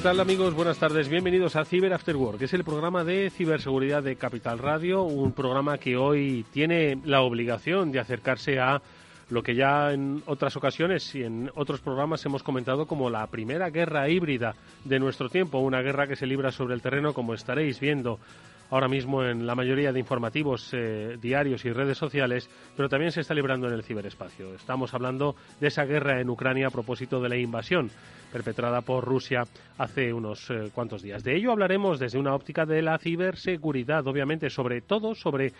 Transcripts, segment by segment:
¿Qué tal amigos? Buenas tardes. Bienvenidos a Cyber After Work, es el programa de ciberseguridad de Capital Radio, un programa que hoy tiene la obligación de acercarse a lo que ya en otras ocasiones y en otros programas hemos comentado como la primera guerra híbrida de nuestro tiempo, una guerra que se libra sobre el terreno como estaréis viendo ahora mismo en la mayoría de informativos eh, diarios y redes sociales, pero también se está librando en el ciberespacio. Estamos hablando de esa guerra en Ucrania a propósito de la invasión perpetrada por Rusia hace unos eh, cuantos días. De ello hablaremos desde una óptica de la ciberseguridad, obviamente, sobre todo sobre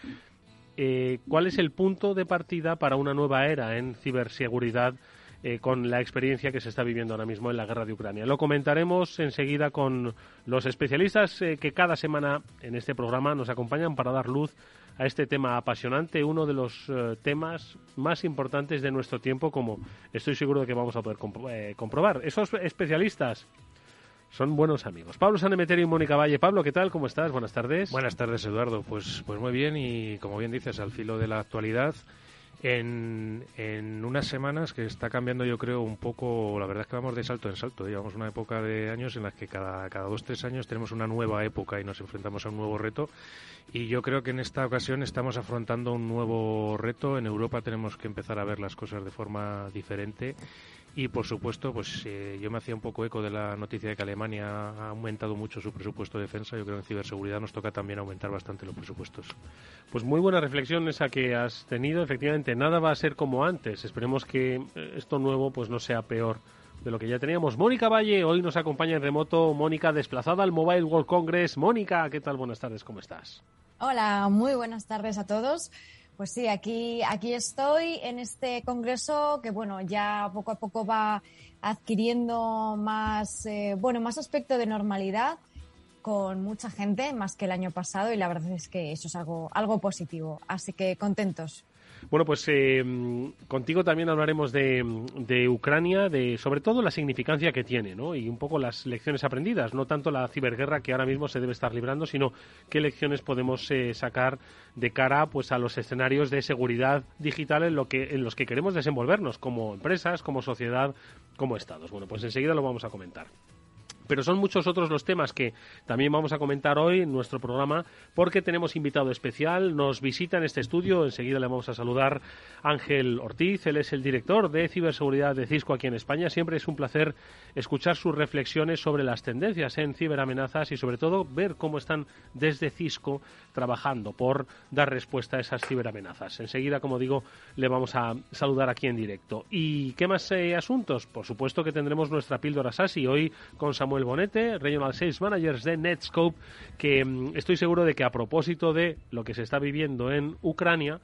eh, cuál es el punto de partida para una nueva era en ciberseguridad eh, con la experiencia que se está viviendo ahora mismo en la guerra de Ucrania. Lo comentaremos enseguida con los especialistas eh, que cada semana en este programa nos acompañan para dar luz a este tema apasionante, uno de los eh, temas más importantes de nuestro tiempo, como estoy seguro de que vamos a poder comprobar. Esos especialistas son buenos amigos. Pablo Sanemeterio y Mónica Valle. Pablo, ¿qué tal? ¿Cómo estás? Buenas tardes. Buenas tardes, Eduardo. Pues, pues muy bien y como bien dices, al filo de la actualidad en, en, unas semanas que está cambiando yo creo un poco, la verdad es que vamos de salto en salto, llevamos una época de años en las que cada, cada dos, tres años tenemos una nueva época y nos enfrentamos a un nuevo reto. Y yo creo que en esta ocasión estamos afrontando un nuevo reto, en Europa tenemos que empezar a ver las cosas de forma diferente y por supuesto, pues eh, yo me hacía un poco eco de la noticia de que Alemania ha aumentado mucho su presupuesto de defensa. Yo creo que en ciberseguridad nos toca también aumentar bastante los presupuestos. Pues muy buena reflexión esa que has tenido. Efectivamente, nada va a ser como antes. Esperemos que eh, esto nuevo pues no sea peor de lo que ya teníamos. Mónica Valle hoy nos acompaña en remoto. Mónica, desplazada al Mobile World Congress. Mónica, ¿qué tal? Buenas tardes, ¿cómo estás? Hola, muy buenas tardes a todos. Pues sí, aquí, aquí estoy en este congreso que, bueno, ya poco a poco va adquiriendo más, eh, bueno, más aspecto de normalidad con mucha gente, más que el año pasado, y la verdad es que eso es algo, algo positivo. Así que contentos. Bueno, pues eh, contigo también hablaremos de, Ucrania, de sobre todo la significancia que tiene, ¿no? Y un poco las lecciones aprendidas, no tanto la ciberguerra que ahora mismo se debe estar librando, sino qué lecciones podemos eh, sacar de cara, pues, a los escenarios de seguridad digital en lo que en los que queremos desenvolvernos como empresas, como sociedad, como estados. Bueno, pues enseguida lo vamos a comentar. Pero son muchos otros los temas que también vamos a comentar hoy en nuestro programa porque tenemos invitado especial. Nos visita en este estudio. Enseguida le vamos a saludar Ángel Ortiz. Él es el director de ciberseguridad de Cisco aquí en España. Siempre es un placer escuchar sus reflexiones sobre las tendencias en ciberamenazas y sobre todo ver cómo están desde Cisco trabajando por dar respuesta a esas ciberamenazas. Enseguida, como digo, le vamos a saludar aquí en directo. ¿Y qué más eh, asuntos? Por supuesto que tendremos nuestra píldora SASI hoy con Samuel Bonete, Regional Sales Managers de Netscope, que mm, estoy seguro de que a propósito de lo que se está viviendo en Ucrania,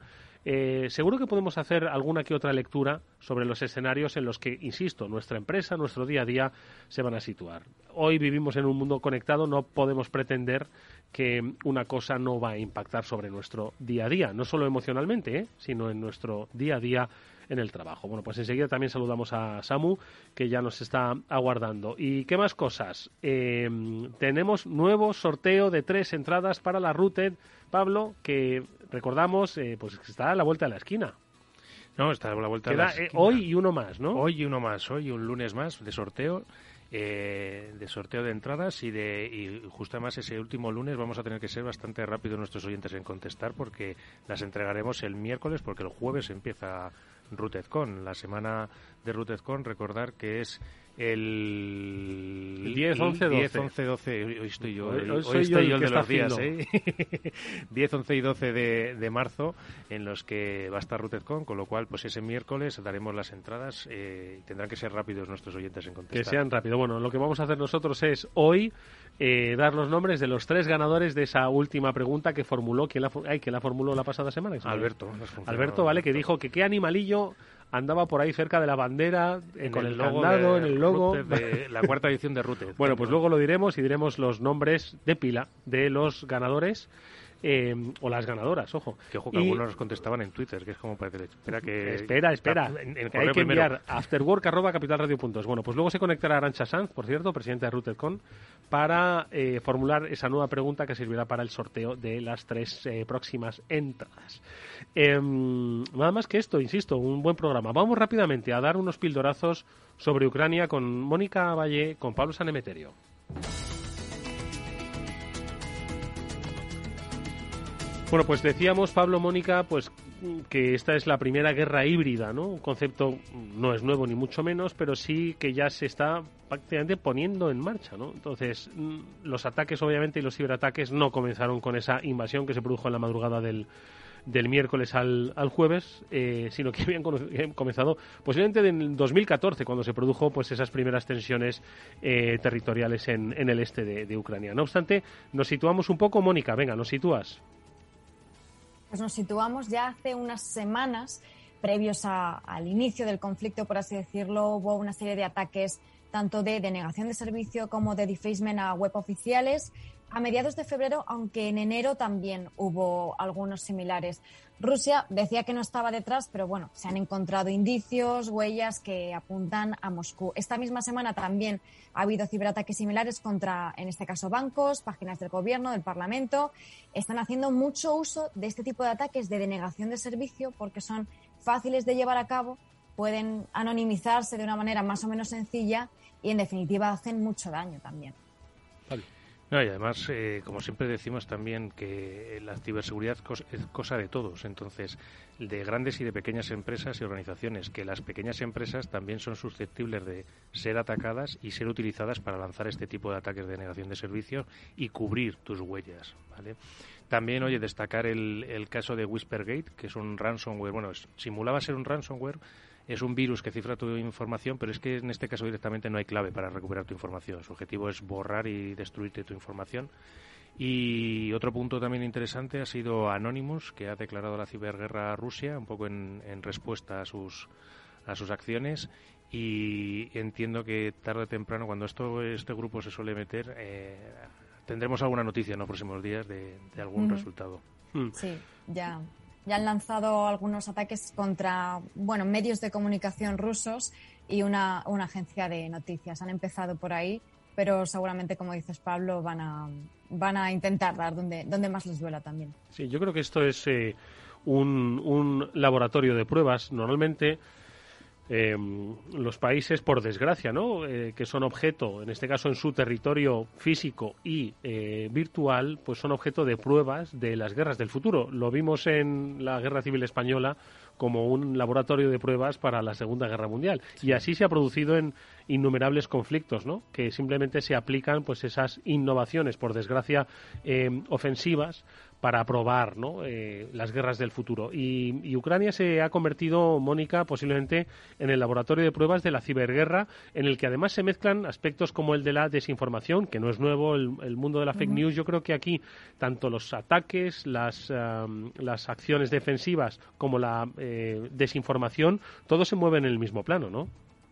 eh, seguro que podemos hacer alguna que otra lectura sobre los escenarios en los que, insisto, nuestra empresa, nuestro día a día se van a situar. Hoy vivimos en un mundo conectado, no podemos pretender que una cosa no va a impactar sobre nuestro día a día, no solo emocionalmente, ¿eh? sino en nuestro día a día en el trabajo. Bueno, pues enseguida también saludamos a Samu, que ya nos está aguardando. ¿Y qué más cosas? Eh, tenemos nuevo sorteo de tres entradas para la Routed, Pablo, que recordamos, eh, pues está a la vuelta de la esquina. No, está a la vuelta de la esquina. hoy y uno más, ¿no? Hoy y uno más, hoy y un lunes más de sorteo. Eh, de sorteo de entradas y de y justo además ese último lunes vamos a tener que ser bastante rápidos nuestros oyentes en contestar porque las entregaremos el miércoles porque el jueves empieza RootedCon, la semana de RootedCon, recordar que es el 10, 11, 12. 10, 11, 12. Hoy estoy yo, Hoy- hoy, soy estoy yo el que de los días. ¿eh? 10, 11 y 12 de, de marzo, en los que va a estar RootedCon, con lo cual, pues ese miércoles daremos las entradas. Eh, tendrán que ser rápidos nuestros oyentes en contestar. Que sean rápido. Bueno, lo que vamos a hacer nosotros es hoy eh, dar los nombres de los tres ganadores de esa última pregunta que formuló, ¿quién la, ay, ¿quién la formuló la pasada semana? Que. Alberto. Alberto, ¿vale? Que dijo que qué animalillo andaba por ahí cerca de la bandera, en con el, logo candado, de en el logo. De la cuarta edición de Rooted. Bueno, pues luego lo diremos y diremos los nombres de pila de los ganadores eh, o las ganadoras, ojo. Que ojo, que Y- algunos nos contestaban en Twitter, que es como para decir, espera que... Espera, espera. En- en que hay que enviar afterwork.capitalradio.es. Bueno, pues luego se conectará Arancha Sanz, por cierto, presidenta de RootedCon, para eh, formular esa nueva pregunta que servirá para el sorteo de las tres eh, próximas entradas. Em, nada más que esto, insisto, un buen programa. Vamos rápidamente a dar unos pildorazos sobre Ucrania con Mónica Valle, con Pablo Sanemeterio. Bueno, pues decíamos, Pablo, Mónica, pues que esta es la primera guerra híbrida, ¿no? Un concepto no es nuevo ni mucho menos, pero sí que ya se está prácticamente poniendo en marcha, ¿no? Entonces, mm, los ataques, obviamente, y los ciberataques no comenzaron con esa invasión que se produjo en la madrugada del, del miércoles al, al jueves, eh, sino que habían comenzado posiblemente en 2014, cuando se produjo pues esas primeras tensiones eh, territoriales en, en el este de, de Ucrania. No obstante, nos situamos un poco, Mónica, venga, nos sitúas. Pues nos situamos ya hace unas semanas, previos a- al inicio del conflicto, por así decirlo, hubo una serie de ataques tanto de denegación de servicio como de defacement a web oficiales a mediados de febrero, aunque en enero también hubo algunos similares. Rusia decía que no estaba detrás, pero bueno, se han encontrado indicios, huellas que apuntan a Moscú. Esta misma semana también ha habido ciberataques similares contra, en este caso, bancos, páginas del gobierno, del Parlamento. Están haciendo mucho uso de este tipo de ataques de denegación de servicio porque son fáciles de llevar a cabo, pueden anonimizarse de una manera más o menos sencilla y, en definitiva, hacen mucho daño también. No, y además, eh, como siempre decimos también que la ciberseguridad cos- es cosa de todos, entonces, de grandes y de pequeñas empresas y organizaciones, que las pequeñas empresas también son susceptibles de ser atacadas y ser utilizadas para lanzar este tipo de ataques de negación de servicios y cubrir tus huellas, ¿vale? También, oye, destacar el, el caso de Whispergate, que es un ransomware, bueno, simulaba ser un ransomware, es un virus que cifra tu información, pero es que en este caso directamente no hay clave para recuperar tu información. Su objetivo es borrar y destruirte tu información. Y otro punto también interesante ha sido Anonymous, que ha declarado la ciberguerra a Rusia, un poco en, en respuesta a sus, a sus acciones. Y entiendo que tarde o temprano, cuando esto este grupo se suele meter, eh, tendremos alguna noticia en los próximos días de, de algún Ujú. resultado. Mm. Sí, ya, ya han lanzado algunos ataques contra bueno, medios de comunicación rusos y una, una agencia de noticias. Han empezado por ahí, pero seguramente, como dices, Pablo, van a, van a intentar dar donde, donde más les duela también. Sí, yo creo que esto es eh, un, un laboratorio de pruebas. Normalmente eh, los países, por desgracia, ¿no? Eh, que son objeto, en este caso en su territorio físico y eh, virtual, pues son objeto de pruebas de las guerras del futuro. Lo vimos en la Guerra Civil Española como un laboratorio de pruebas para la Segunda Guerra Mundial. Y así se ha producido en innumerables conflictos, ¿no? Que simplemente se aplican pues esas innovaciones, por desgracia, eh, ofensivas para probar ¿no? eh, las guerras del futuro. Y, y Ucrania se ha convertido, Mónica, posiblemente en el laboratorio de pruebas de la ciberguerra, en el que además se mezclan aspectos como el de la desinformación, que no es nuevo, el, el mundo de la fake news. Yo creo que aquí tanto los ataques, las, las acciones defensivas como la eh, desinformación, todo se mueve en el mismo plano, ¿no?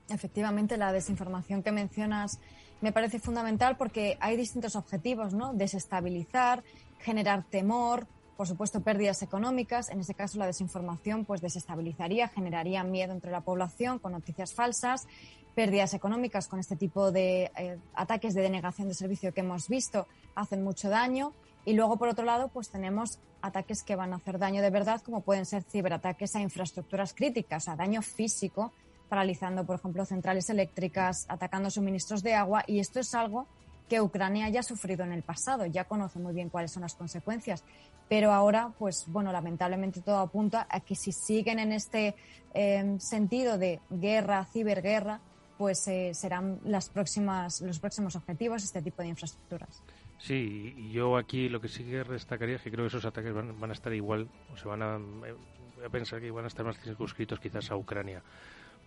Efectivamente, la desinformación que mencionas me parece fundamental porque hay distintos objetivos, ¿no? Desestabilizar, generar temor, por supuesto pérdidas económicas. En este caso, la desinformación pues desestabilizaría, generaría miedo entre la población con noticias falsas, pérdidas económicas con este tipo de eh, ataques de denegación de servicio que hemos visto hacen mucho daño. Y luego, por otro lado, pues tenemos ataques que van a hacer daño de verdad, como pueden ser ciberataques a infraestructuras críticas, a daño físico, paralizando, por ejemplo, centrales eléctricas, atacando suministros de agua. Y esto es algo que Ucrania ya ha sufrido en el pasado, ya conoce muy bien cuáles son las consecuencias. Pero ahora, pues bueno, lamentablemente todo apunta a que si siguen en este em, sentido de guerra, ciberguerra, pues eh, serán las próximas, los próximos objetivos este tipo de infraestructuras. Sí, yo aquí lo que sí que destacaría es que creo que esos ataques van, van a estar igual, o se van a, eh, voy a pensar que van a estar más circunscritos quizás a Ucrania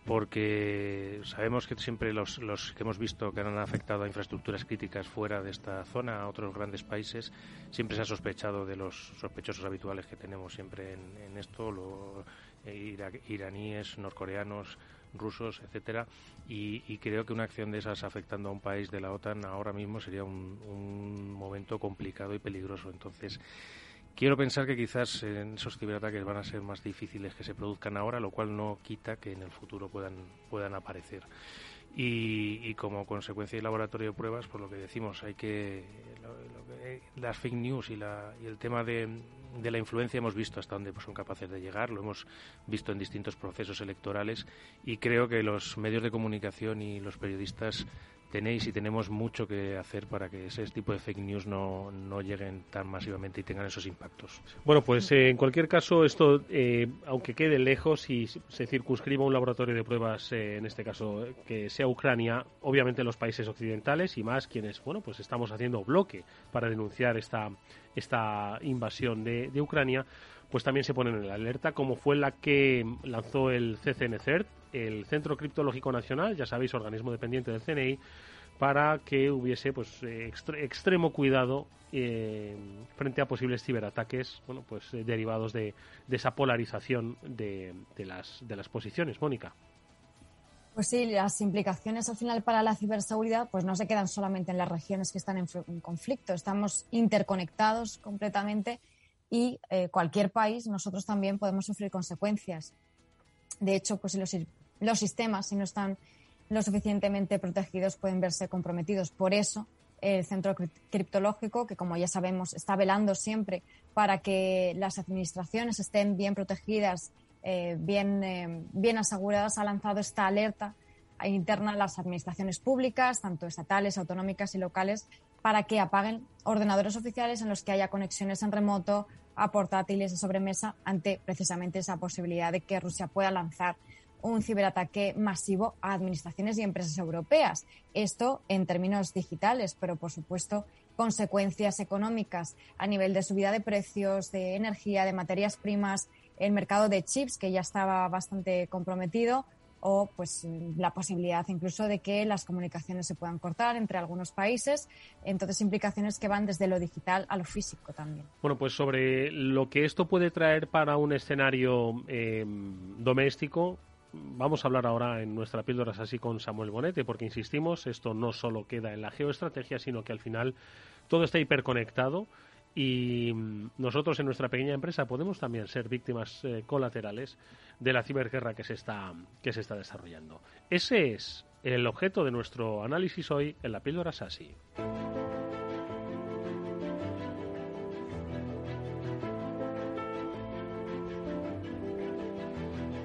porque sabemos que siempre los, los, que hemos visto que han afectado a infraestructuras críticas fuera de esta zona, a otros grandes países, siempre se ha sospechado de los sospechosos habituales que tenemos siempre en, esto, los eh, iraníes, norcoreanos, rusos, etcétera, y, creo que una acción de esas afectando a un país de la OTAN ahora mismo sería un momento complicado y peligroso. Entonces, Quiero pensar que quizás esos ciberataques van a ser más difíciles que se produzcan ahora, lo cual no quita que en el futuro puedan, puedan aparecer. Y, como consecuencia del laboratorio de pruebas, por lo que decimos, hay que, las fake news y, el tema de, de, la influencia hemos visto hasta dónde pues, son capaces de llegar, lo hemos visto en distintos procesos electorales y creo que los medios de comunicación y los periodistas tenéis y tenemos mucho que hacer para que ese tipo de fake news no, no lleguen tan masivamente y tengan esos impactos. Bueno, pues eh, en cualquier caso, esto, eh, aunque quede lejos y se circunscriba un laboratorio de pruebas, eh, en este caso que sea Ucrania, obviamente los países occidentales y más quienes, bueno, pues estamos haciendo bloque para denunciar esta, esta invasión de, de Ucrania, pues también se ponen en la alerta, como fue la que lanzó el CCNCERT, el Centro Criptológico Nacional, ya sabéis, organismo dependiente del CNI, para que hubiese pues extremo cuidado eh, frente a posibles ciberataques bueno pues eh, derivados de, esa polarización de, las de las posiciones. Mónica. Pues sí, las implicaciones al final para la ciberseguridad pues no se quedan solamente en las regiones que están en, conflicto, estamos interconectados completamente y eh, cualquier país, nosotros también podemos sufrir consecuencias. De hecho, pues los, los sistemas, si no están lo suficientemente protegidos, pueden verse comprometidos. Por eso, el Centro Criptológico, que como ya sabemos está velando siempre para que las administraciones estén bien protegidas, eh, bien, eh, bien aseguradas, ha lanzado esta alerta interna a las administraciones públicas, tanto estatales, autonómicas y locales, para que apaguen ordenadores oficiales en los que haya conexiones en remoto a portátiles de sobremesa ante precisamente esa posibilidad de que Rusia pueda lanzar un ciberataque masivo a administraciones y empresas europeas. Esto en términos digitales, pero por supuesto consecuencias económicas a nivel de subida de precios, de energía, de materias primas, el mercado de chips que ya estaba bastante comprometido o pues la posibilidad incluso de que las comunicaciones se puedan cortar entre algunos países. Entonces, implicaciones que van desde lo digital a lo físico también. Bueno, pues sobre lo que esto puede traer para un escenario eh, doméstico, vamos a hablar ahora en nuestra píldora así con Samuel Bonete, porque insistimos, esto no solo queda en la geoestrategia, sino que al final todo está hiperconectado y nosotros en nuestra pequeña empresa podemos también ser víctimas eh, colaterales de la ciberguerra que se está que se está desarrollando. Ese es el objeto de nuestro análisis hoy en la píldora SASI.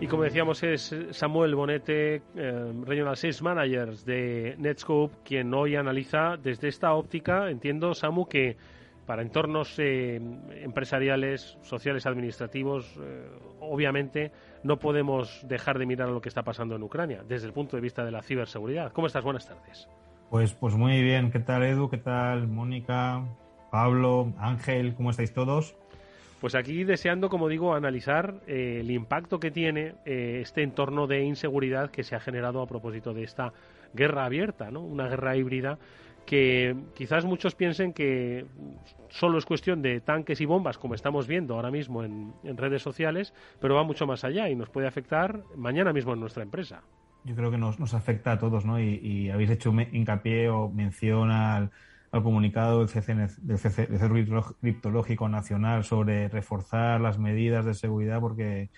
Y como decíamos, es Samuel Bonete, eh, Regional Sales Managers de Netscope, quien hoy analiza desde esta óptica, entiendo, Samu, que para entornos eh, empresariales, sociales, administrativos, eh, obviamente no podemos dejar de mirar lo que está pasando en Ucrania desde el punto de vista de la ciberseguridad. ¿Cómo estás? Buenas tardes. Pues, pues muy bien. ¿Qué tal, Edu? ¿Qué tal, Mónica? Pablo, Ángel, ¿cómo estáis todos? Pues aquí deseando, como digo, analizar eh, el impacto que tiene este entorno de inseguridad que se ha generado a propósito de esta guerra abierta, ¿no? Una guerra híbrida que quizás muchos piensen que solo es cuestión de tanques y bombas, como estamos viendo ahora mismo en, redes sociales, pero va mucho más allá y nos puede afectar mañana mismo en nuestra empresa. Yo creo que nos, nos afecta a todos, ¿no? Y, habéis hecho hincapié o mención al, comunicado del, CCN, del, Centro Criptológico Nacional sobre reforzar las medidas de seguridad, porque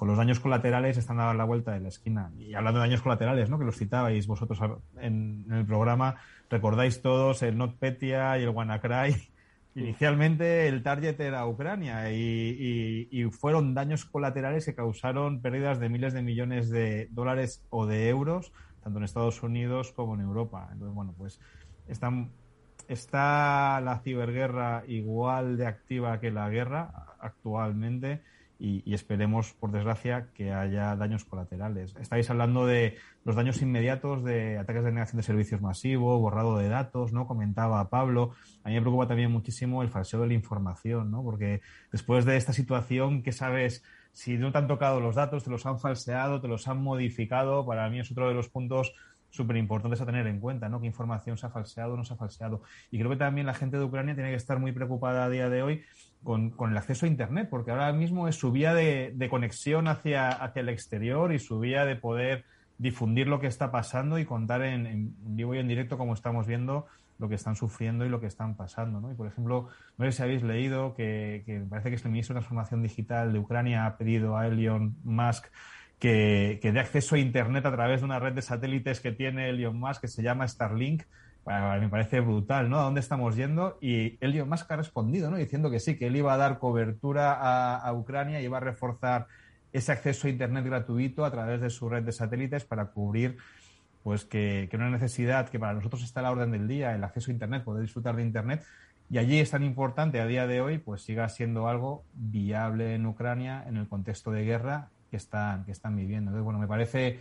los daños colaterales están a la vuelta de la esquina. Y hablando de daños colaterales, ¿no? que los citabais vosotros en, el programa, recordáis todos el NotPetya y el WannaCry. Inicialmente el target era Ucrania y, fueron daños colaterales que causaron pérdidas de miles de millones de dólares o de euros, tanto en Estados Unidos como en Europa. Entonces, bueno, pues están está la ciberguerra igual de activa que la guerra actualmente y, esperemos, por desgracia, que haya daños colaterales. Estáis hablando de los daños inmediatos de ataques de negación de servicios masivo, borrado de datos, ¿no? Comentaba Pablo. A mí me preocupa también muchísimo el falseo de la información, ¿no? Porque después de esta situación, ¿qué sabes? Si no te han tocado los datos, te los han falseado, te los han modificado, para mí es otro de los puntos súper importantes a tener en cuenta, ¿no? ¿Qué información se ha falseado no se ha falseado? Y creo que también la gente de Ucrania tiene que estar muy preocupada a día de hoy con, el acceso a Internet, porque ahora mismo es su vía de, conexión hacia, hacia el exterior y su vía de poder difundir lo que está pasando y contar en, vivo y en directo, como estamos viendo, lo que están sufriendo y lo que están pasando. ¿no? Y, por ejemplo, no sé si habéis leído que, que parece que es el ministro de Transformación Digital de Ucrania ha pedido a Elon Musk que, que dé acceso a Internet a través de una red de satélites que tiene Elon Musk que se llama Starlink me parece brutal, ¿no? ¿A dónde estamos yendo? Y Elon Musk ha respondido, ¿no? Diciendo que sí, que él iba a dar cobertura a, Ucrania y iba a reforzar ese acceso a Internet gratuito a través de su red de satélites para cubrir pues que, que una necesidad que para nosotros está a la orden del día, el acceso a Internet, poder disfrutar de Internet, y allí es tan importante a día de hoy, pues siga siendo algo viable en Ucrania en el contexto de guerra que están, que están viviendo. Entonces, bueno, me parece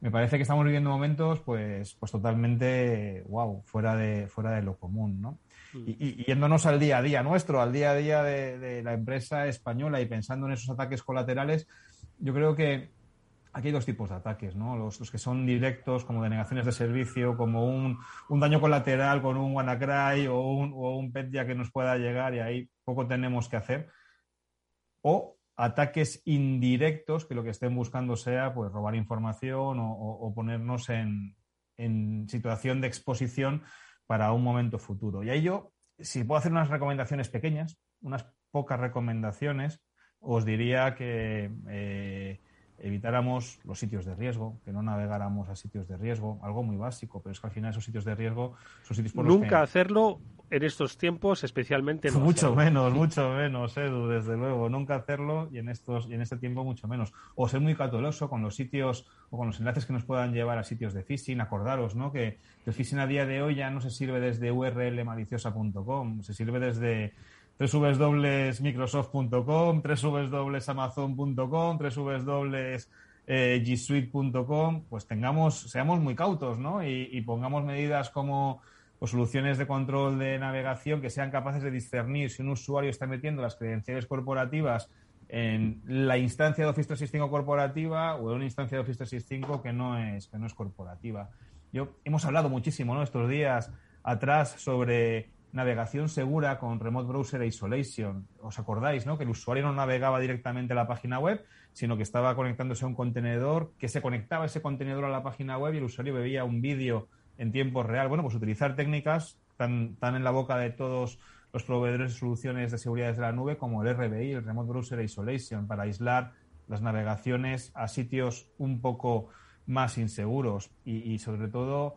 me parece que estamos viviendo momentos pues, pues totalmente, wow, fuera de, fuera de lo común, ¿no? Mm. Y, yéndonos al día a día nuestro, al día a día de, la empresa española y pensando en esos ataques colaterales, yo creo que aquí hay dos tipos de ataques, ¿no? Los, que son directos, como denegaciones de servicio, como un, daño colateral con un WannaCry o un, o un PETYA que nos pueda llegar y ahí poco tenemos que hacer. O ataques indirectos que lo que estén buscando sea pues robar información o, ponernos en, situación de exposición para un momento futuro. Y ahí yo, si puedo hacer unas recomendaciones pequeñas, unas pocas recomendaciones, os diría que eh, evitáramos los sitios de riesgo, que no navegáramos a sitios de riesgo, algo muy básico, pero es que al final esos sitios de riesgo son sitios por los Nunca hacerlo en estos tiempos, especialmente Mucho menos, mucho menos, Edu, desde luego. Nunca hacerlo y en, estos, y en este tiempo mucho menos. O ser muy cauteloso con los sitios o con los enlaces que nos puedan llevar a sitios de phishing. Acordaros ¿no? que el phishing a día de hoy ya no se sirve desde urlmaliciosa.com, se sirve desde www.microsoft.com, www.amazon.com, www.gsuite.com, pues tengamos, seamos muy cautos, ¿no? Y, pongamos medidas como o soluciones de control de navegación que sean capaces de discernir si un usuario está metiendo las credenciales corporativas en la instancia de Office 365 corporativa o en una instancia de Office 365 que no es, que no es corporativa. Yo, hemos hablado muchísimo ¿no? estos días atrás sobre navegación segura con Remote Browser Isolation. ¿Os acordáis, no? Que el usuario no navegaba directamente a la página web, sino que estaba conectándose a un contenedor, que se conectaba ese contenedor a la página web y el usuario veía un vídeo en tiempo real. Bueno, pues utilizar técnicas tan, tan en la boca de todos los proveedores de soluciones de seguridad desde la nube como el RBI, el Remote Browser Isolation, para aislar las navegaciones a sitios un poco más inseguros y sobre todo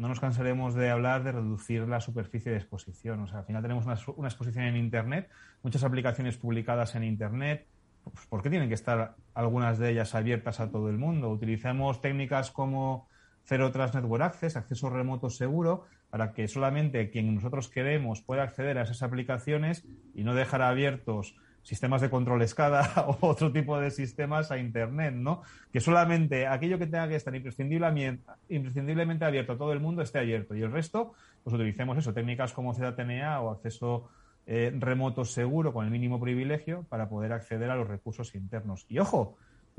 no nos cansaremos de hablar de reducir la superficie de exposición. O sea, al final tenemos una, exposición en Internet, muchas aplicaciones publicadas en Internet. Pues, ¿Por qué tienen que estar algunas de ellas abiertas a todo el mundo? Utilizamos técnicas como Zero Trust Network Access, acceso remoto seguro, para que solamente quien nosotros queremos pueda acceder a esas aplicaciones y no dejar abiertos sistemas de control escada o otro tipo de sistemas a Internet, ¿no? Que solamente aquello que tenga que estar imprescindiblemente abierto a todo el mundo esté abierto y el resto, pues utilicemos eso, técnicas como ZTNA o acceso eh, remoto seguro con el mínimo privilegio para poder acceder a los recursos internos. Y ojo,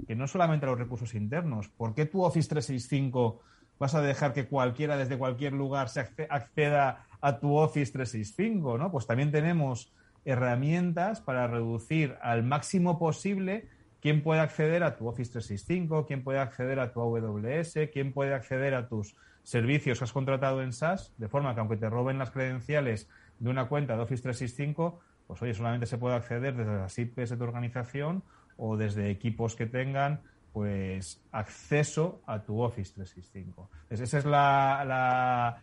que no solamente a los recursos internos, ¿por qué tu Office 365 vas a dejar que cualquiera desde cualquier lugar se acceda a tu Office 365, ¿no? Pues también tenemos herramientas para reducir al máximo posible quién puede acceder a tu Office 365, quién puede acceder a tu AWS, quién puede acceder a tus servicios que has contratado en SaaS, de forma que aunque te roben las credenciales de una cuenta de Office 365, pues oye, solamente se puede acceder desde las IPs de tu organización o desde equipos que tengan pues acceso a tu Office 365. esa es la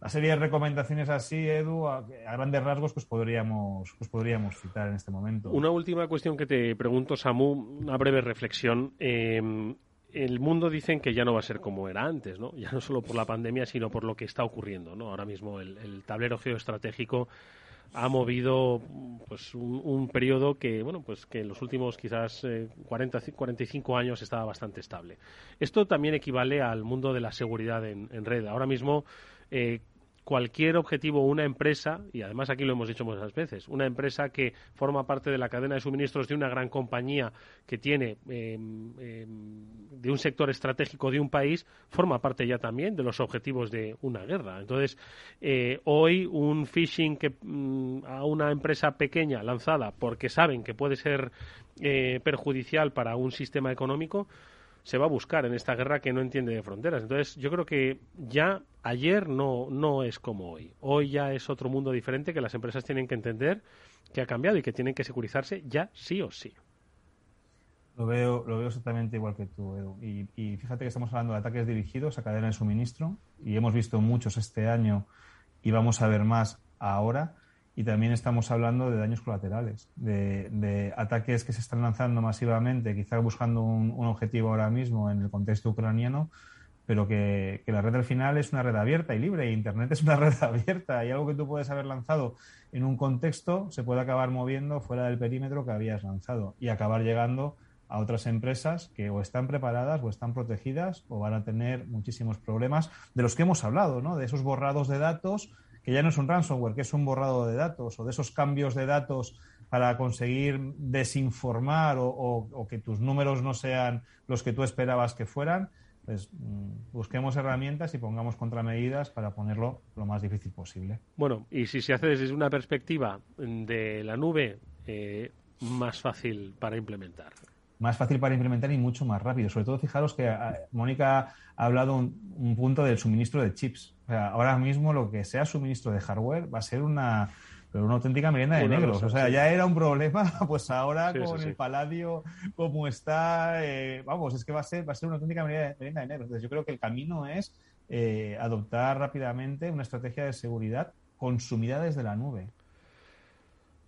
la serie de recomendaciones así, Edu, a, grandes rasgos, pues podríamos, pues podríamos citar en este momento. Una última cuestión que te pregunto, Samu, una breve reflexión. Eh, el mundo dicen que ya no va a ser como era antes, ¿no? Ya no solo por la pandemia, sino por lo que está ocurriendo, ¿no? Ahora mismo el, tablero geoestratégico ha movido pues un, periodo que bueno pues que en los últimos quizás 40 eh, 45 años estaba bastante estable. Esto también equivale al mundo de la seguridad en, red. Ahora mismo eh, cualquier objetivo, una empresa, y además aquí lo hemos dicho muchas veces, una empresa que forma parte de la cadena de suministros de una gran compañía que tiene em, em, de un sector estratégico de un país, forma parte ya también de los objetivos de una guerra. Entonces, eh, hoy un phishing que, mm, a una empresa pequeña lanzada porque saben que puede ser eh, perjudicial para un sistema económico, se va a buscar en esta guerra que no entiende de fronteras. Entonces, yo creo que ya ayer no, no es como hoy. Hoy ya es otro mundo diferente que las empresas tienen que entender que ha cambiado y que tienen que securizarse ya sí o sí. Lo veo, lo veo exactamente igual que tú, Edu. Y, y fíjate que estamos hablando de ataques dirigidos a cadena de suministro y hemos visto muchos este año y vamos a ver más ahora y también estamos hablando de daños colaterales, de, ataques que se están lanzando masivamente, quizás buscando un, objetivo ahora mismo en el contexto ucraniano, pero que, la red al final es una red abierta y libre, e Internet es una red abierta y algo que tú puedes haber lanzado en un contexto se puede acabar moviendo fuera del perímetro que habías lanzado y acabar llegando a otras empresas que o están preparadas o están protegidas o van a tener muchísimos problemas de los que hemos hablado, ¿no? De esos borrados de datos que ya no es un ransomware, que es un borrado de datos o de esos cambios de datos para conseguir desinformar o, que tus números no sean los que tú esperabas que fueran, pues mm, busquemos herramientas y pongamos contramedidas para ponerlo lo más difícil posible. Bueno, y si se hace desde una perspectiva de la nube, eh, más fácil para implementar más fácil para implementar y mucho más rápido. Sobre todo, fijaros que ah, Mónica ha hablado un, punto del suministro de chips. O sea, ahora mismo lo que sea suministro de hardware va a ser una, pero una auténtica merienda de negros. o sea, ya era un problema, pues ahora con el paladio como está, eh, vamos, es que va a ser, va a ser una auténtica merienda de negros. Entonces, yo creo que el camino es eh, adoptar rápidamente una estrategia de seguridad consumida desde la nube.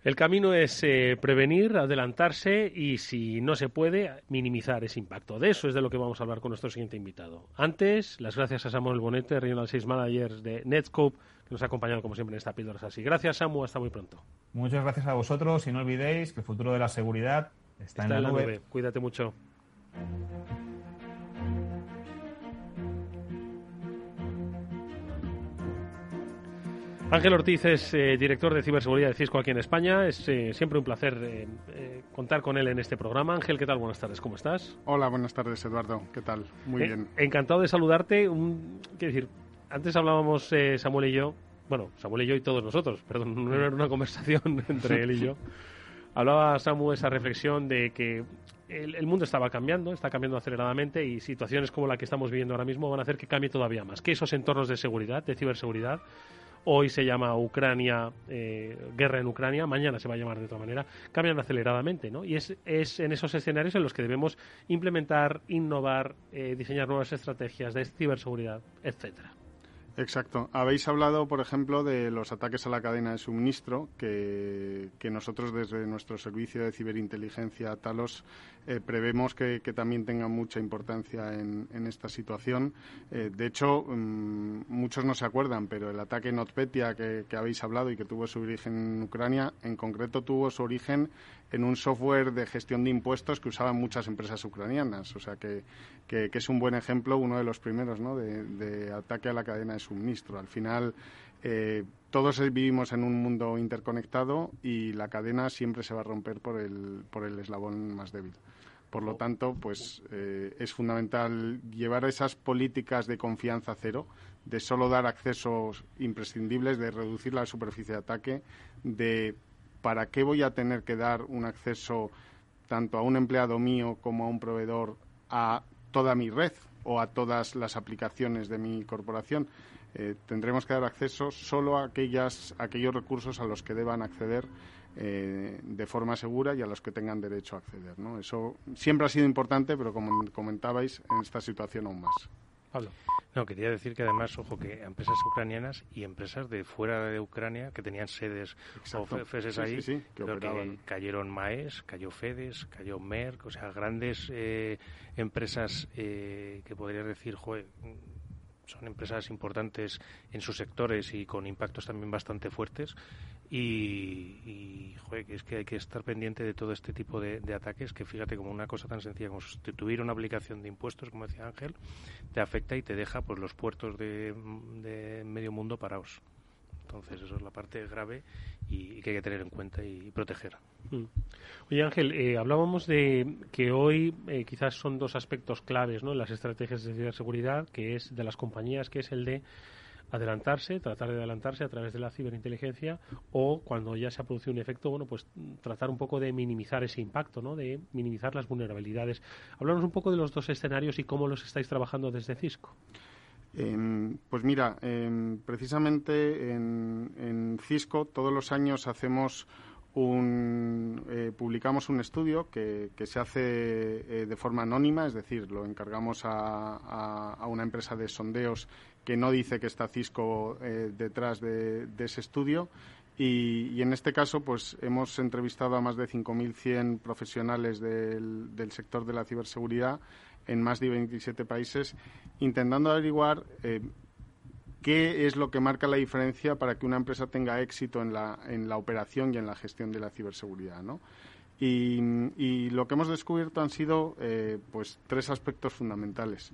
El camino es eh, prevenir, adelantarse y, si no se puede, minimizar ese impacto. De eso es de lo que vamos a hablar con nuestro siguiente invitado. Antes, las gracias a Samuel Bonete, Regional Sales Manager de Netscope, que nos ha acompañado como siempre en esta píldora así. Gracias, Samu. Hasta muy pronto. Muchas gracias a vosotros y no olvidéis que el futuro de la seguridad está, en, la, nube. Cuídate mucho. Ángel Ortiz es eh, director de ciberseguridad de Cisco aquí en España. Es eh, siempre un placer eh, contar con él en este programa. Ángel, ¿qué tal? Buenas tardes, ¿cómo estás? Hola, buenas tardes, Eduardo. ¿Qué tal? Muy bien. Encantado de saludarte. Un, quiero decir, antes hablábamos Samuel y yo, bueno, Samuel y yo y todos nosotros, perdón, no era una conversación entre él y yo. Hablaba Samuel esa reflexión de que el, el, mundo estaba cambiando, está cambiando aceleradamente y situaciones como la que estamos viviendo ahora mismo van a hacer que cambie todavía más. Que esos entornos de seguridad, de ciberseguridad, Hoy se llama Ucrania, eh, guerra en Ucrania, mañana se va a llamar de otra manera, cambian aceleradamente, ¿no? Y es, es en esos escenarios en los que debemos implementar, innovar, eh, diseñar nuevas estrategias de ciberseguridad, etcétera. Exacto. Habéis hablado, por ejemplo, de los ataques a la cadena de suministro, que, nosotros desde nuestro servicio de ciberinteligencia Talos eh, prevemos que, también tengan mucha importancia en, esta situación. Eh, de hecho, mm, muchos no se acuerdan, pero el ataque Notpetia que, que habéis hablado y que tuvo su origen en Ucrania, en concreto tuvo su origen en un software de gestión de impuestos que usaban muchas empresas ucranianas. O sea que, es un buen ejemplo, uno de los primeros, ¿no? de, ataque a la cadena de suministro. Al final, eh, todos vivimos en un mundo interconectado y la cadena siempre se va a romper por el, por el eslabón más débil. Por lo tanto, pues eh, es fundamental llevar esas políticas de confianza cero, de solo dar accesos imprescindibles, de reducir la superficie de ataque, de ¿para qué voy a tener que dar un acceso tanto a un empleado mío como a un proveedor a toda mi red o a todas las aplicaciones de mi corporación? Eh, tendremos que dar acceso solo a aquellas, aquellos recursos a los que deban acceder eh, de forma segura y a los que tengan derecho a acceder. ¿no? Eso siempre ha sido importante, pero como comentabais, en esta situación aún más. Pablo. No, quería decir que además, ojo, que empresas ucranianas y empresas de fuera de Ucrania que tenían sedes o FEDES ahí, que, cayeron Maes, cayó Fedes, cayó Merck, o sea, grandes eh, empresas que podrías decir, joder, son empresas importantes en sus sectores y con impactos también bastante fuertes. Y, que es que hay que estar pendiente de todo este tipo de, ataques que fíjate como una cosa tan sencilla como sustituir una aplicación de impuestos, como decía Ángel, te afecta y te deja pues los puertos de, de medio mundo parados. Entonces, eso es la parte grave y, que hay que tener en cuenta y, proteger. Mm. Oye, Ángel, eh, hablábamos de que hoy eh, quizás son dos aspectos claves ¿no? en las estrategias de ciberseguridad, que es de las compañías, que es el de adelantarse, tratar de adelantarse a través de la ciberinteligencia o cuando ya se ha producido un efecto, bueno, pues tratar un poco de minimizar ese impacto, ¿no? De minimizar las vulnerabilidades. Hablamos un poco de los dos escenarios y cómo los estáis trabajando desde Cisco. Em, pues mira, em, precisamente en, Cisco todos los años hacemos un, eh, publicamos un estudio que, se hace eh, de forma anónima, es decir, lo encargamos a, una empresa de sondeos que no dice que está Cisco eh, detrás de, ese estudio. Y, en este caso, pues hemos entrevistado a más de 5.100 profesionales del sector de la ciberseguridad en más de 27 países, intentando averiguar eh, qué es lo que marca la diferencia para que una empresa tenga éxito en la, en la operación y en la gestión de la ciberseguridad. ¿no? Y, lo que hemos descubierto han sido eh, pues tres aspectos fundamentales.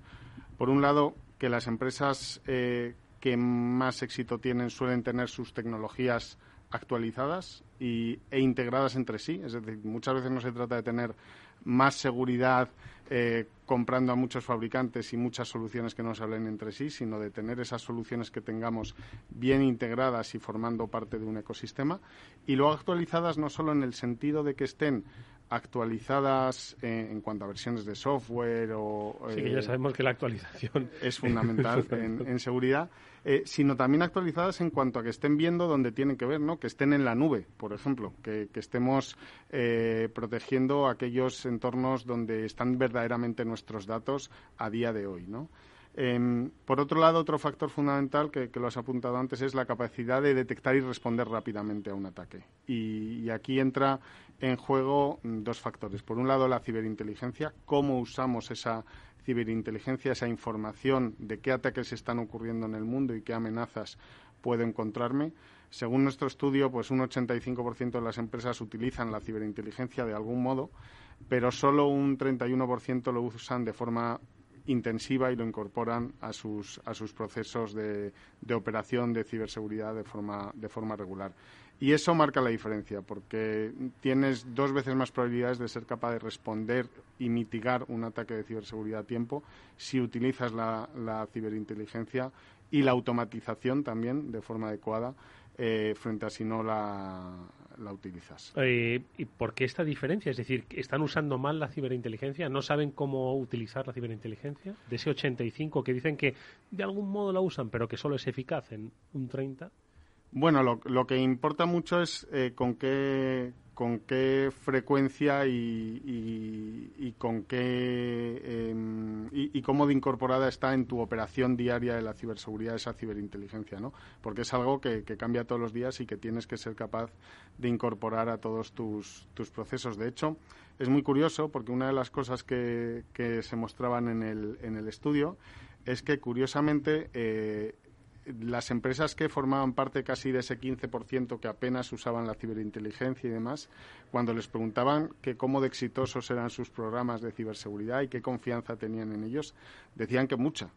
Por un lado, que las empresas eh, que más éxito tienen suelen tener sus tecnologías actualizadas y, e integradas entre sí. Es decir, muchas veces no se trata de tener más seguridad eh, comprando a muchos fabricantes y muchas soluciones que no se hablen entre sí, sino de tener esas soluciones que tengamos bien integradas y formando parte de un ecosistema. Y luego actualizadas no solo en el sentido de que estén actualizadas en cuanto a versiones de software o... Sí, que ya eh, sabemos que la actualización es fundamental en, seguridad, eh, sino también actualizadas en cuanto a que estén viendo donde tienen que ver, ¿no? Que estén en la nube, por ejemplo, que, estemos eh, protegiendo aquellos entornos donde están verdaderamente nuestros datos a día de hoy, ¿no? Em, por otro lado, otro factor fundamental que, lo has apuntado antes es la capacidad de detectar y responder rápidamente a un ataque. Y, aquí entra en juego dos factores. Por un lado, la ciberinteligencia, cómo usamos esa ciberinteligencia, esa información de qué ataques están ocurriendo en el mundo y qué amenazas puedo encontrarme. Según nuestro estudio, pues un 85% de las empresas utilizan la ciberinteligencia de algún modo, pero solo un 31% lo usan de forma intensiva y lo incorporan a sus, a sus procesos de, de operación de ciberseguridad de forma, de forma regular. Y eso marca la diferencia, porque tienes dos veces más probabilidades de ser capaz de responder y mitigar un ataque de ciberseguridad a tiempo si utilizas la, la ciberinteligencia y la automatización también de forma adecuada eh, frente a si no la, la utilizas. Eh, ¿Y por qué esta diferencia? Es decir, ¿están usando mal la ciberinteligencia? ¿No saben cómo utilizar la ciberinteligencia? De ese 85 que dicen que de algún modo la usan, pero que solo es eficaz en un 30. Bueno, lo, lo que importa mucho es eh, con qué con qué frecuencia y, con qué em, y, cómo de incorporada está en tu operación diaria de la ciberseguridad esa ciberinteligencia, ¿no? Porque es algo que, cambia todos los días y que tienes que ser capaz de incorporar a todos tus, procesos. De hecho, es muy curioso porque una de las cosas que, se mostraban en el, en el estudio es que curiosamente eh, las empresas que formaban parte casi de ese 15% que apenas usaban la ciberinteligencia y demás, cuando les preguntaban que cómo de exitosos eran sus programas de ciberseguridad y qué confianza tenían en ellos, decían que mucha.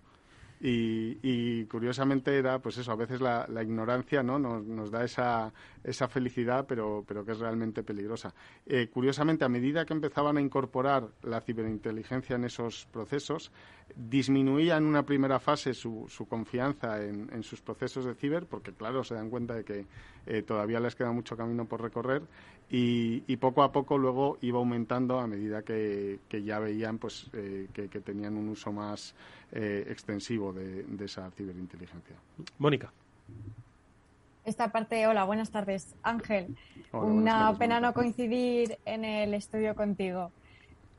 Y, curiosamente era, pues eso, a veces la, ignorancia ¿no? nos, da esa, esa felicidad, pero, pero que es realmente peligrosa. Eh, curiosamente, a medida que empezaban a incorporar la ciberinteligencia en esos procesos, disminuía en una primera fase su, su confianza en, sus procesos de ciber, porque claro, se dan cuenta de que eh, todavía les queda mucho camino por recorrer, y, poco a poco luego iba aumentando a medida que, ya veían pues, eh, que, tenían un uso más eh, extensivo de, esa ciberinteligencia. Mónica. Esta parte, hola, buenas tardes. Ángel, una pena no coincidir en el estudio contigo.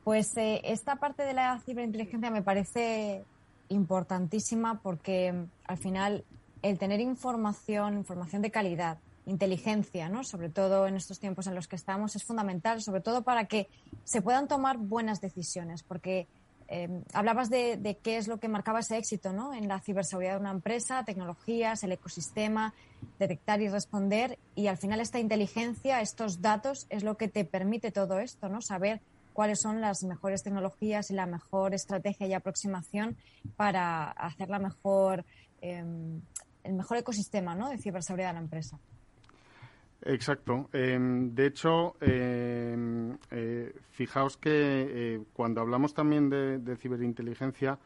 Pues esta parte de la ciberinteligencia me parece importantísima porque mm, al final el tener información, información de calidad, inteligencia, ¿no? sobre todo en estos tiempos en los que estamos, es fundamental, sobre todo para que se puedan tomar buenas decisiones, porque eh, hablabas de, qué es lo que marcaba ese éxito ¿no? en la ciberseguridad de una empresa, tecnologías, el ecosistema, detectar y responder, y al final esta inteligencia, estos datos, es lo que te permite todo esto, ¿no? saber cuáles son las mejores tecnologías y la mejor estrategia y aproximación para hacer la mejor, em, el mejor ecosistema ¿no? de ciberseguridad de la empresa. Exacto. Em, de hecho, em, eh, fijaos que eh, cuando hablamos también de, ciberinteligencia,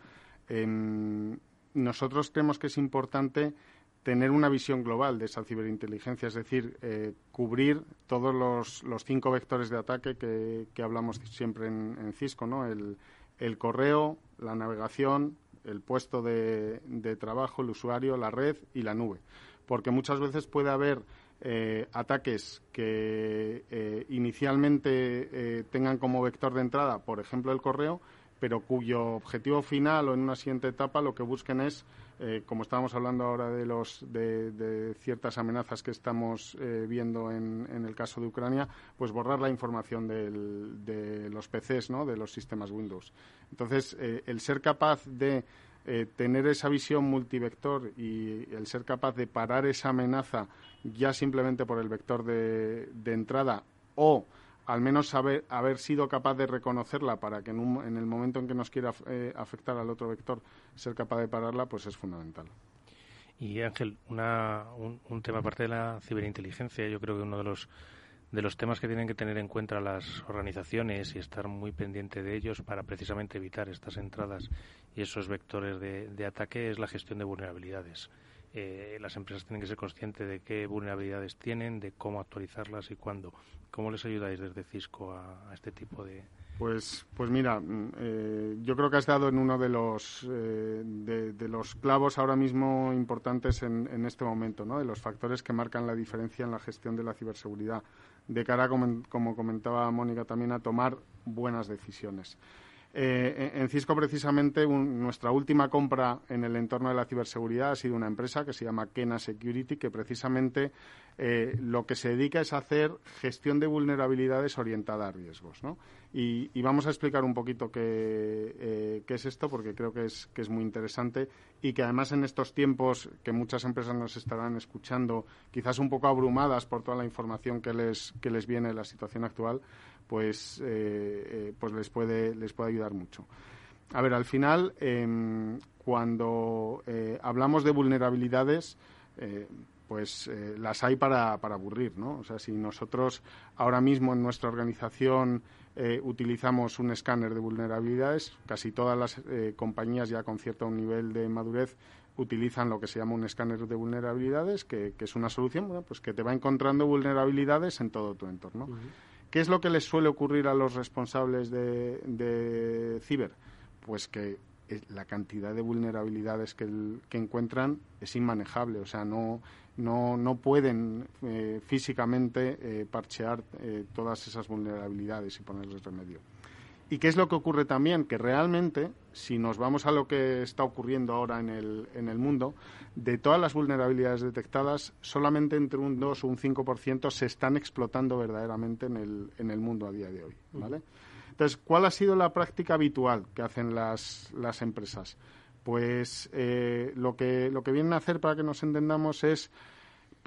nosotros creemos que es importante tener una visión global de esa ciberinteligencia, es decir, eh, cubrir todos los, cinco vectores de ataque que, hablamos siempre en, Cisco, ¿no? El, correo, la navegación, el puesto de, trabajo, el usuario, la red y la nube. Porque muchas veces puede haber eh, ataques que eh, inicialmente tengan como vector de entrada, por ejemplo, el correo, pero cuyo objetivo final o en una siguiente etapa lo que busquen es eh, como estábamos hablando ahora de, los, de, ciertas amenazas que estamos eh, viendo en, el caso de Ucrania, pues borrar la información de los PCs, ¿no? de los sistemas Windows. Entonces, eh, el ser capaz de tener esa visión multivector y el ser capaz de parar esa amenaza ya simplemente por el vector de, entrada o al menos haber, haber sido capaz de reconocerla para que en, en el momento en que nos quiera afectar al otro vector ser capaz de pararla, pues es fundamental. Y Ángel, una, un, tema aparte de la ciberinteligencia, yo creo que uno de los de los temas que tienen que tener en cuenta las organizaciones y estar muy pendiente de ellos para precisamente evitar estas entradas y esos vectores de, ataque es la gestión de vulnerabilidades. Eh, las empresas tienen que ser conscientes de qué vulnerabilidades tienen, de cómo actualizarlas y cuándo. ¿Cómo les ayudáis desde Cisco a este tipo de, pues, pues mira, mm, eh, yo creo que has dado en uno de los, eh, de, los clavos ahora mismo importantes en, en, este momento, ¿no? de los factores que marcan la diferencia en la gestión de la ciberseguridad, de cara, como, como comentaba Mónica también, a tomar buenas decisiones. Eh, en Cisco, precisamente, nuestra última compra en el entorno de la ciberseguridad ha sido una empresa que se llama Kena Security, que precisamente eh, lo que se dedica es a hacer gestión de vulnerabilidades orientada a riesgos. Y, vamos a explicar un poquito eh, qué, es esto, porque creo que es, que es muy interesante y que además en estos tiempos que muchas empresas nos estarán escuchando, quizás un poco abrumadas por toda la información que les, que les viene de la situación actual, pues, eh, pues les, puede, les puede ayudar mucho. A ver, al final, em, cuando hablamos de vulnerabilidades, pues eh, las hay para, para, aburrir, ¿no? O sea, si nosotros ahora mismo en nuestra organización eh, utilizamos un escáner de vulnerabilidades, casi todas las eh, compañías ya con cierto nivel de madurez utilizan lo que se llama un escáner de vulnerabilidades, que, es una solución bueno, pues que te va encontrando vulnerabilidades en todo tu entorno. ¿Qué es lo que les suele ocurrir a los responsables de, de ciber? Pues que la cantidad de vulnerabilidades que, que, encuentran es inmanejable. O sea, no, no, no pueden eh, físicamente eh, parchear eh, todas esas vulnerabilidades y ponerles remedio. ¿Y qué es lo que ocurre también? Que realmente, si nos vamos a lo que está ocurriendo ahora en el, en el mundo, de todas las vulnerabilidades detectadas, solamente entre un 2 o un 5% se están explotando verdaderamente en el, en el mundo a día de hoy. ¿vale? Entonces, ¿cuál ha sido la práctica habitual que hacen las, las empresas? Pues eh, lo, que, lo que vienen a hacer, para que nos entendamos, es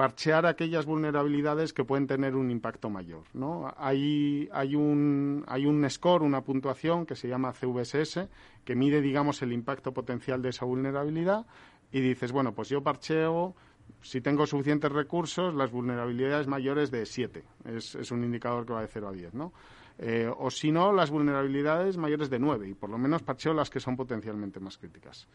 parchear aquellas vulnerabilidades que pueden tener un impacto mayor. ¿no? Hay, hay, un, hay un score, una puntuación que se llama CVSS, que mide, digamos, el impacto potencial de esa vulnerabilidad y dices, bueno, pues yo parcheo, si tengo suficientes recursos, las vulnerabilidades mayores de 7. Es, es un indicador que va de 0 a 10, ¿no? Eh, o si no, las vulnerabilidades mayores de 9 y por lo menos parcheo las que son potencialmente más críticas.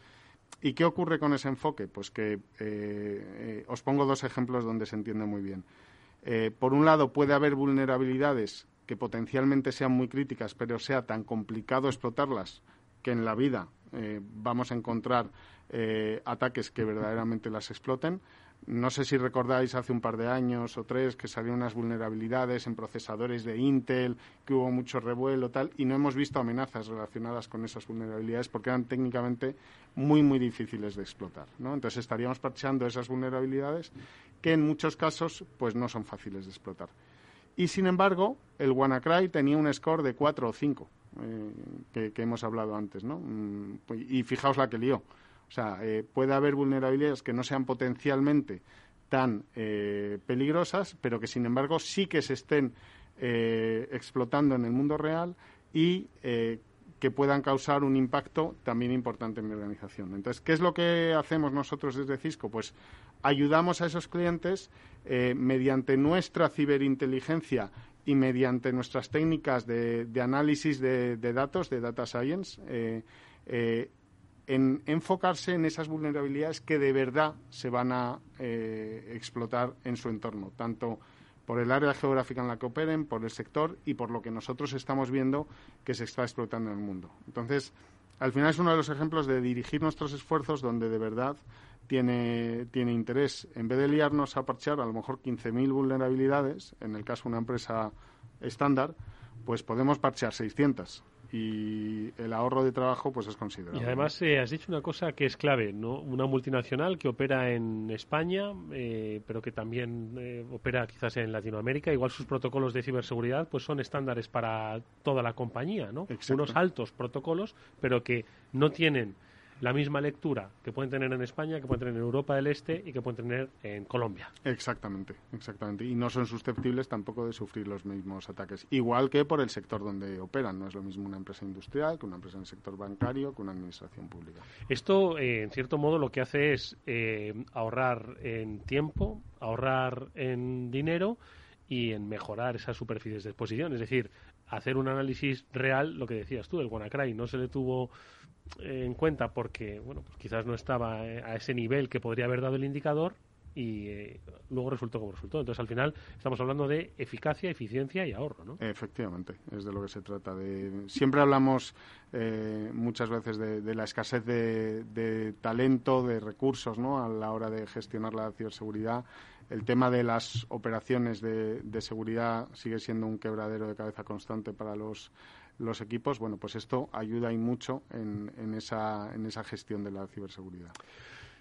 ¿Y qué ocurre con ese enfoque? Pues que eh, eh, os pongo dos ejemplos donde se entiende muy bien. por un lado, puede haber vulnerabilidades que potencialmente sean muy críticas, pero sea tan complicado explotarlas que en la vida eh, vamos a encontrar eh, ataques que verdaderamente las exploten. No sé si recordáis hace un par de años o tres que salieron unas vulnerabilidades en procesadores de Intel, que hubo mucho revuelo tal, y no hemos visto amenazas relacionadas con esas vulnerabilidades porque eran técnicamente muy, muy difíciles de explotar. ¿no? Entonces estaríamos parcheando esas vulnerabilidades que en muchos casos pues no son fáciles de explotar. Y sin embargo, el WannaCry tenía un score de 4 o 5, eh, que, hemos hablado antes, ¿no? Mm, y fijaos la que lió. O sea, eh, puede haber vulnerabilidades que no sean potencialmente tan eh, peligrosas, pero que sin embargo sí que se estén eh, explotando en el mundo real y que puedan causar un impacto también importante en mi organización. Entonces, ¿qué es lo que hacemos nosotros desde Cisco? Pues ayudamos a esos clientes mediante nuestra ciberinteligencia y mediante nuestras técnicas de, análisis de, datos, de data science, en enfocarse en esas vulnerabilidades que de verdad se van a eh, explotar en su entorno, tanto por el área geográfica en la que operen, por el sector y por lo que nosotros estamos viendo que se está explotando en el mundo. Entonces, al final es uno de los ejemplos de dirigir nuestros esfuerzos donde de verdad tiene, tiene interés. En vez de liarnos a parchear a lo mejor 15.000 vulnerabilidades, en el caso de una empresa estándar, pues podemos parchear 600 y el ahorro de trabajo pues es considerable. Y además eh, has dicho una cosa que es clave, ¿no? Una multinacional que opera en España, eh, pero que también eh, opera quizás en Latinoamérica. Igual sus protocolos de ciberseguridad pues son estándares para toda la compañía, ¿no? Unos altos protocolos, pero que no tienen la misma lectura que pueden tener en España, que pueden tener en Europa del Este y que pueden tener en Colombia. Exactamente, exactamente. Y no son susceptibles tampoco de sufrir los mismos ataques. Igual que por el sector donde operan. No es lo mismo una empresa industrial que una empresa en el sector bancario que una administración pública. Esto, eh, en cierto modo, lo que hace es eh, ahorrar en tiempo, ahorrar en dinero y en mejorar esas superficies de exposición. Es decir, hacer un análisis real, lo que decías tú, el WannaCry no se le tuvo en cuenta porque, bueno, pues quizás no estaba eh, a ese nivel que podría haber dado el indicador y eh, luego resultó como resultó. Entonces, al final, estamos hablando de eficacia, eficiencia y ahorro, ¿no? Efectivamente, es de lo que se trata. De... Siempre hablamos eh, muchas veces de, la escasez de, talento, de recursos, ¿no? A la hora de gestionar la ciberseguridad. El tema de las operaciones de seguridad sigue siendo un quebradero de cabeza constante para los los equipos, bueno, pues esto ayuda y mucho en, en, esa, en esa gestión de la ciberseguridad.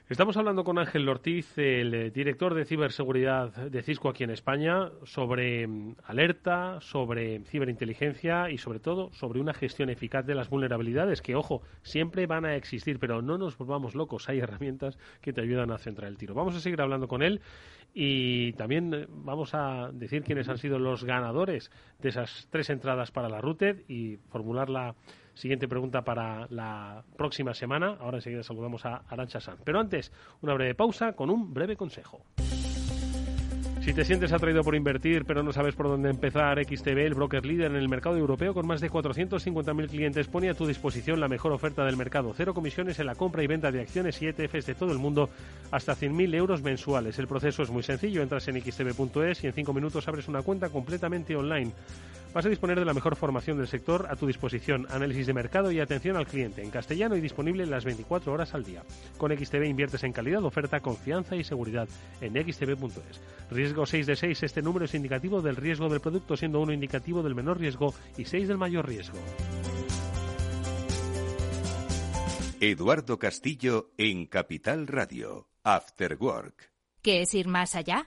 Estamos hablando con Ángel Ortiz, el eh, director de ciberseguridad de Cisco aquí en España, sobre mm, alerta, sobre ciberinteligencia y sobre todo sobre una gestión eficaz de las vulnerabilidades que, ojo, siempre van a existir, pero no nos volvamos locos, hay herramientas que te ayudan a centrar el tiro. Vamos a seguir hablando con él y también eh, vamos a decir quiénes han sido los ganadores de esas tres entradas para la RUTED y formular la siguiente pregunta para la próxima semana. Ahora enseguida saludamos a Arancha Sanz. Pero antes, una breve pausa con un breve consejo. Si te sientes atraído por invertir pero no sabes por dónde empezar, XTB, el broker líder en el mercado europeo con más de 450.000 clientes, pone a tu disposición la mejor oferta del mercado. Cero comisiones en la compra y venta de acciones y ETFs de todo el mundo hasta 100.000 euros mensuales. El proceso es muy sencillo, entras en xtb.es y en 5 minutos abres una cuenta completamente online. Vas a disponer de la mejor formación del sector a tu disposición, análisis de mercado y atención al cliente en castellano y disponible las 24 horas al día. Con XTB inviertes en calidad, oferta, confianza y seguridad en xtb.es. Riesgo 6 de 6, este número es indicativo del riesgo del producto, siendo uno indicativo del menor riesgo y 6 del mayor riesgo. Eduardo Castillo en Capital Radio, After Work. ¿Qué es ir más allá?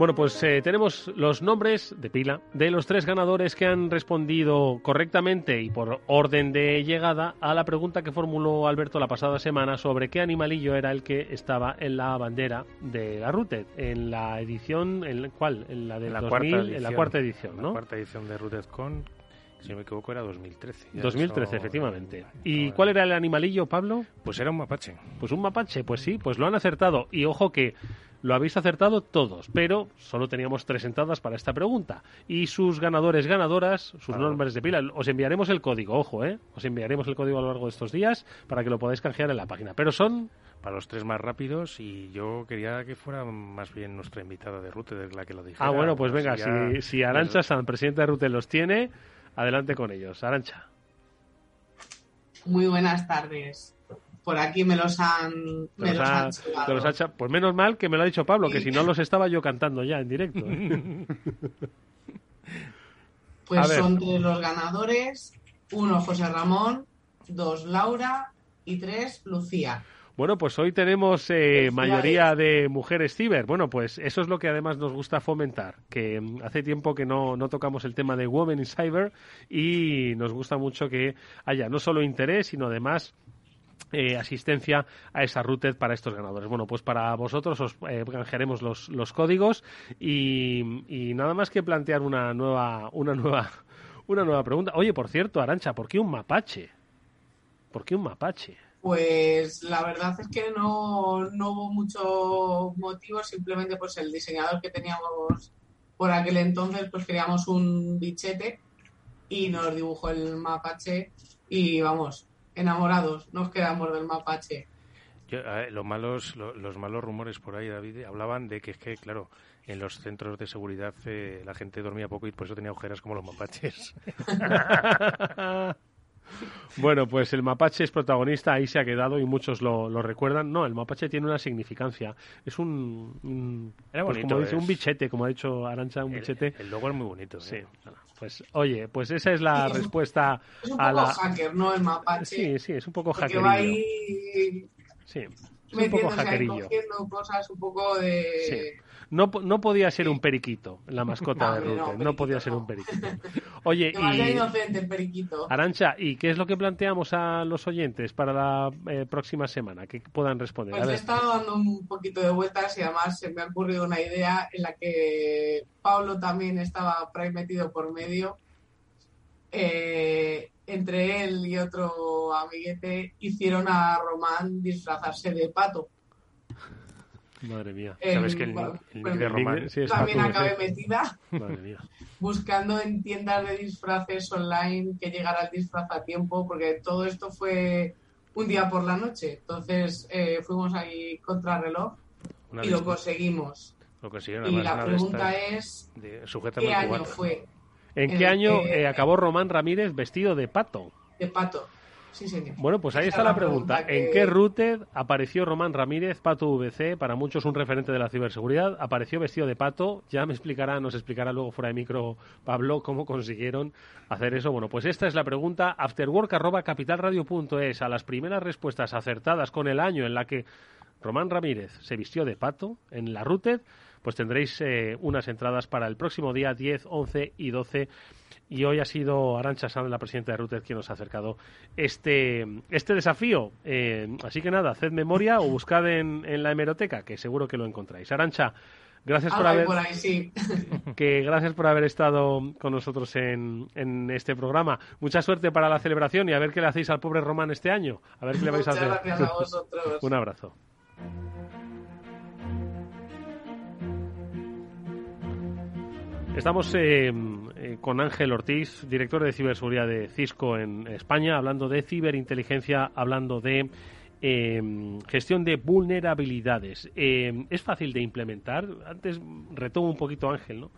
Bueno, pues eh, tenemos los nombres de pila de los tres ganadores que han respondido correctamente y por orden de llegada a la pregunta que formuló Alberto la pasada semana sobre qué animalillo era el que estaba en la bandera de la Routed en la edición, ¿en cuál? En la de la cuarta edición, en la cuarta edición, ¿no? La cuarta edición de Routed Con si no me equivoco, era 2013. 2013, efectivamente. ¿Y cuál era el animalillo, Pablo? Pues era un mapache. Pues un mapache, pues sí, pues lo han acertado. Y ojo que lo habéis acertado todos, pero solo teníamos tres entradas para esta pregunta. Y sus ganadores, ganadoras, sus nombres de pila, os enviaremos el código, ojo, ¿eh? Os enviaremos el código a lo largo de estos días para que lo podáis canjear en la página. Pero son... Para los tres más rápidos y yo quería que fuera más bien nuestra invitada de Rute, de la que lo dijera. Ah, bueno, pues venga, si, si Arancha San, presidente de Rute, los tiene, adelante con ellos. Arancha. Muy buenas tardes por aquí me los han, me los, han Pues menos mal que me lo ha dicho Pablo, que si no los estaba yo cantando ya en directo. ¿eh? pues son tres los ganadores, uno José Ramón, dos Laura y tres Lucía. Bueno, pues hoy tenemos eh, mayoría de mujeres ciber. Bueno, pues eso es lo que además nos gusta fomentar, que mm, hace tiempo que no, no tocamos el tema de Women in Cyber y nos gusta mucho que haya no solo interés, sino además eh, asistencia a esa routed para estos ganadores. Bueno, pues para vosotros os eh, los, los códigos y, y, nada más que plantear una nueva, una nueva, una nueva pregunta. Oye, por cierto, Arancha, ¿por qué un mapache? ¿Por qué un mapache? Pues la verdad es que no, no hubo mucho motivo, simplemente pues el diseñador que teníamos por aquel entonces, pues queríamos un bichete y nos dibujó el mapache y vamos, enamorados, nos quedamos del mapache. los malos los malos rumores por ahí, David, hablaban de que es que, claro, en los centros de seguridad eh, la gente dormía poco y por eso tenía agujeras como los mapaches. Bueno, pues el mapache es protagonista, ahí se ha quedado y muchos lo, recuerdan. No, el mapache tiene una significancia. Es un, pues como dice, un bichete, como ha dicho Arancha, un bichete. El logo es muy bonito. ¿eh? Sí. Pues oye, pues esa es la respuesta es un a poco hacker, ¿no? El mapache. Sí, sí, es un poco hackerillo. Sí, es un poco hackerillo. cosas un poco de... No, no podía ser un periquito la mascota de Rute. No, podía ser un periquito. Oye, y... inocente el periquito. Arancha, ¿y qué es lo que planteamos a los oyentes para la eh, próxima semana? Que puedan responder. Pues he estado dando un poquito de vueltas y además se me ha ocurrido una idea en la que Pablo también estaba por ahí metido por medio. Eh, entre él y otro amiguete hicieron a Román disfrazarse de pato. Madre mía. Sabes que el, de Román también acabé metida buscando en tiendas de disfraces online que llegara el disfraz a tiempo, porque todo esto fue un día por la noche. Entonces eh, fuimos ahí contra reloj y lo conseguimos. Lo consiguieron, y la pregunta es, ¿qué año fue? ¿En qué año eh, acabó Román Ramírez vestido de pato? De pato. Bueno, pues ahí está la pregunta. ¿En qué router apareció Román Ramírez, Pato VC? Para muchos un referente de la ciberseguridad. Apareció vestido de pato. Ya me explicará, nos explicará luego fuera de micro Pablo cómo consiguieron hacer eso. Bueno, pues esta es la pregunta. Afterwork.capitalradio.es. A las primeras respuestas acertadas con el año en la que Román Ramírez se vistió de pato en la router, pues tendréis eh, unas entradas para el próximo día 10, 11 y 12 y hoy ha sido Arancha Sánchez, la presidenta de Ruted, quien nos ha acercado este, este desafío. Eh, así que nada, haced memoria o buscad en, en, la hemeroteca, que seguro que lo encontráis. Arancha, gracias por haber que gracias por haber estado con nosotros en, en, este programa. Mucha suerte para la celebración y a ver qué le hacéis al pobre Román este año. A ver qué le vais a hacer. Gracias a vosotros. Un abrazo. Estamos eh, eh, con Ángel Ortiz, director de ciberseguridad de Cisco en España, hablando de ciberinteligencia, hablando de eh, gestión de vulnerabilidades. ¿Es fácil de implementar? Antes retomo un poquito Ángel, ¿no?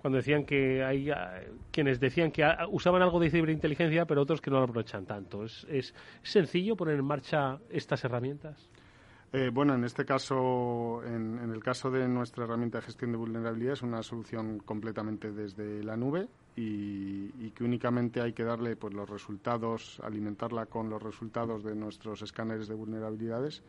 Cuando decían que hay ah, quienes decían que ah, usaban algo de ciberinteligencia, pero otros que no lo aprovechan tanto. ¿Es, sencillo poner en marcha estas herramientas? Eh, bueno, en este caso, en, el caso de nuestra herramienta de gestión de vulnerabilidad, es una solución completamente desde la nube y, que únicamente hay que darle pues, los resultados, alimentarla con los resultados de nuestros escáneres de vulnerabilidades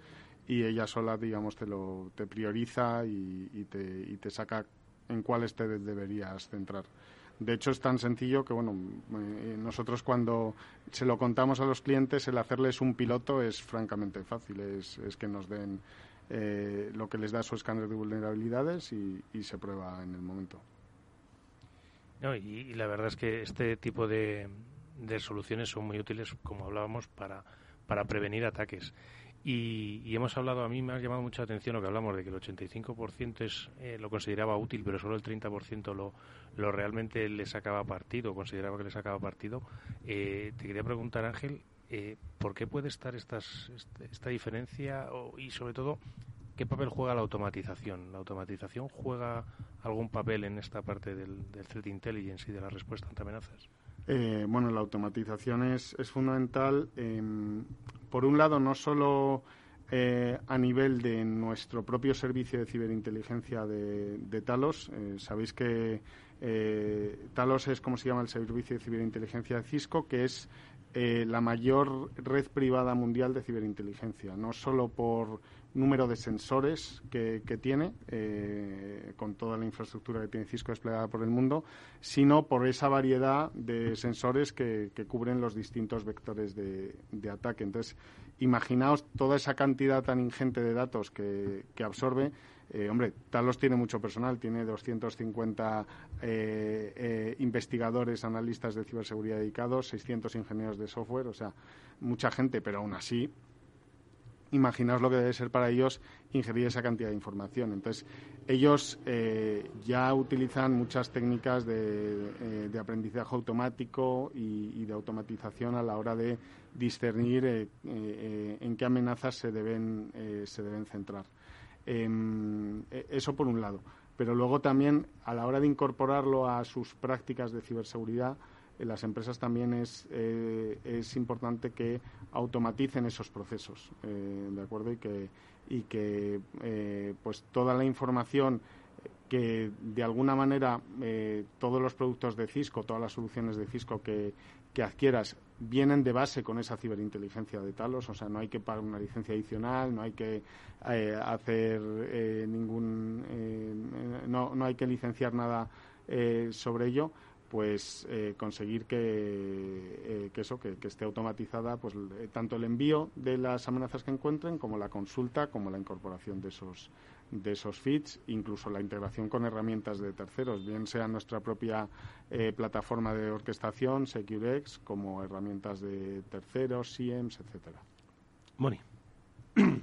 y ella sola, digamos, te, lo, te prioriza y, te, y te saca en cuáles te deberías centrar. De hecho, es tan sencillo que, bueno, eh, nosotros cuando se lo contamos a los clientes, el hacerles un piloto es francamente fácil. Es, que nos den eh, lo que les da su escáner de vulnerabilidades y, se prueba en el momento. y, la verdad es que este tipo de, de soluciones son muy útiles, como hablábamos, para, para prevenir ataques. Y, hemos hablado, a mí me ha llamado mucha atención lo que hablamos de que el 85% es, eh, lo consideraba útil, pero solo el 30% lo, lo realmente le sacaba partido, consideraba que le sacaba partido. Eh, te quería preguntar, Ángel, eh, ¿por qué puede estar estas, este, esta diferencia y sobre todo qué papel juega la automatización? ¿La automatización juega algún papel en esta parte del, del threat intelligence y de la respuesta ante amenazas? Eh, bueno, la automatización es, es fundamental. por un lado, no solo eh, a nivel de nuestro propio servicio de ciberinteligencia de, Talos. Eh, sabéis que Talos es como se llama el servicio de ciberinteligencia de Cisco, que es la mayor red privada mundial de ciberinteligencia, no solo por número de sensores que, tiene, eh, con toda la infraestructura que tiene Cisco desplegada por el mundo, sino por esa variedad de sensores que, cubren los distintos vectores de, ataque. Entonces, imaginaos toda esa cantidad tan ingente de datos que, absorbe. Eh, hombre, Talos tiene mucho personal, tiene 250 eh, investigadores, analistas de ciberseguridad dedicados, 600 ingenieros de software, o sea, mucha gente, pero aún así imaginaos lo que debe ser para ellos ingerir esa cantidad de información. Entonces, ellos eh, ya utilizan muchas técnicas de, eh, aprendizaje automático y, de automatización a la hora de discernir eh, en qué amenazas se deben, se deben centrar. Em, eso por un lado. Pero luego también, a la hora de incorporarlo a sus prácticas de ciberseguridad, las empresas también es, eh, es importante que automaticen esos procesos, eh, ¿de acuerdo? Y que, y que eh, pues toda la información que de alguna manera todos los productos de Cisco, todas las soluciones de Cisco que, que adquieras vienen de base con esa ciberinteligencia de Talos, o sea, no hay que pagar una licencia adicional, no hay que hacer ningún, no, no hay que licenciar nada sobre ello, pues eh, conseguir que, eh, eso que, esté automatizada pues eh, tanto el envío de las amenazas que encuentren como la consulta como la incorporación de esos de esos feeds incluso la integración con herramientas de terceros bien sea nuestra propia plataforma de orquestación Securex como herramientas de terceros SIEMs etcétera. Moni.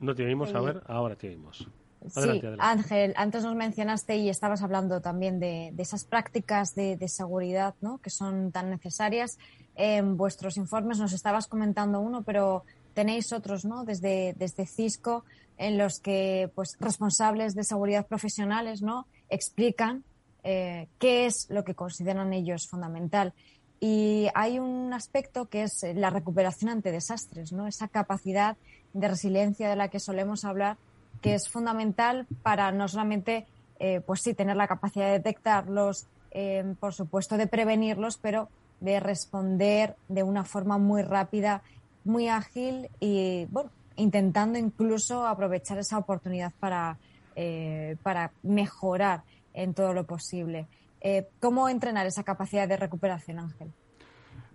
No te oímos a ver ahora te oímos sí, Ángel, antes nos mencionaste y estabas hablando también de, esas prácticas de, seguridad ¿no? que son tan necesarias. En vuestros informes nos estabas comentando uno, pero tenéis otros ¿no? desde, desde Cisco en los que pues, responsables de seguridad profesionales ¿no? explican eh, qué es lo que consideran ellos fundamental. Y hay un aspecto que es la recuperación ante desastres, ¿no? esa capacidad de resiliencia de la que solemos hablar que es fundamental para no solamente, eh, pues sí, tener la capacidad de detectarlos, eh, por supuesto de prevenirlos, pero de responder de una forma muy rápida, muy ágil y, bueno, intentando incluso aprovechar esa oportunidad para, eh, para mejorar en todo lo posible. ¿Cómo entrenar esa capacidad de recuperación, Ángel?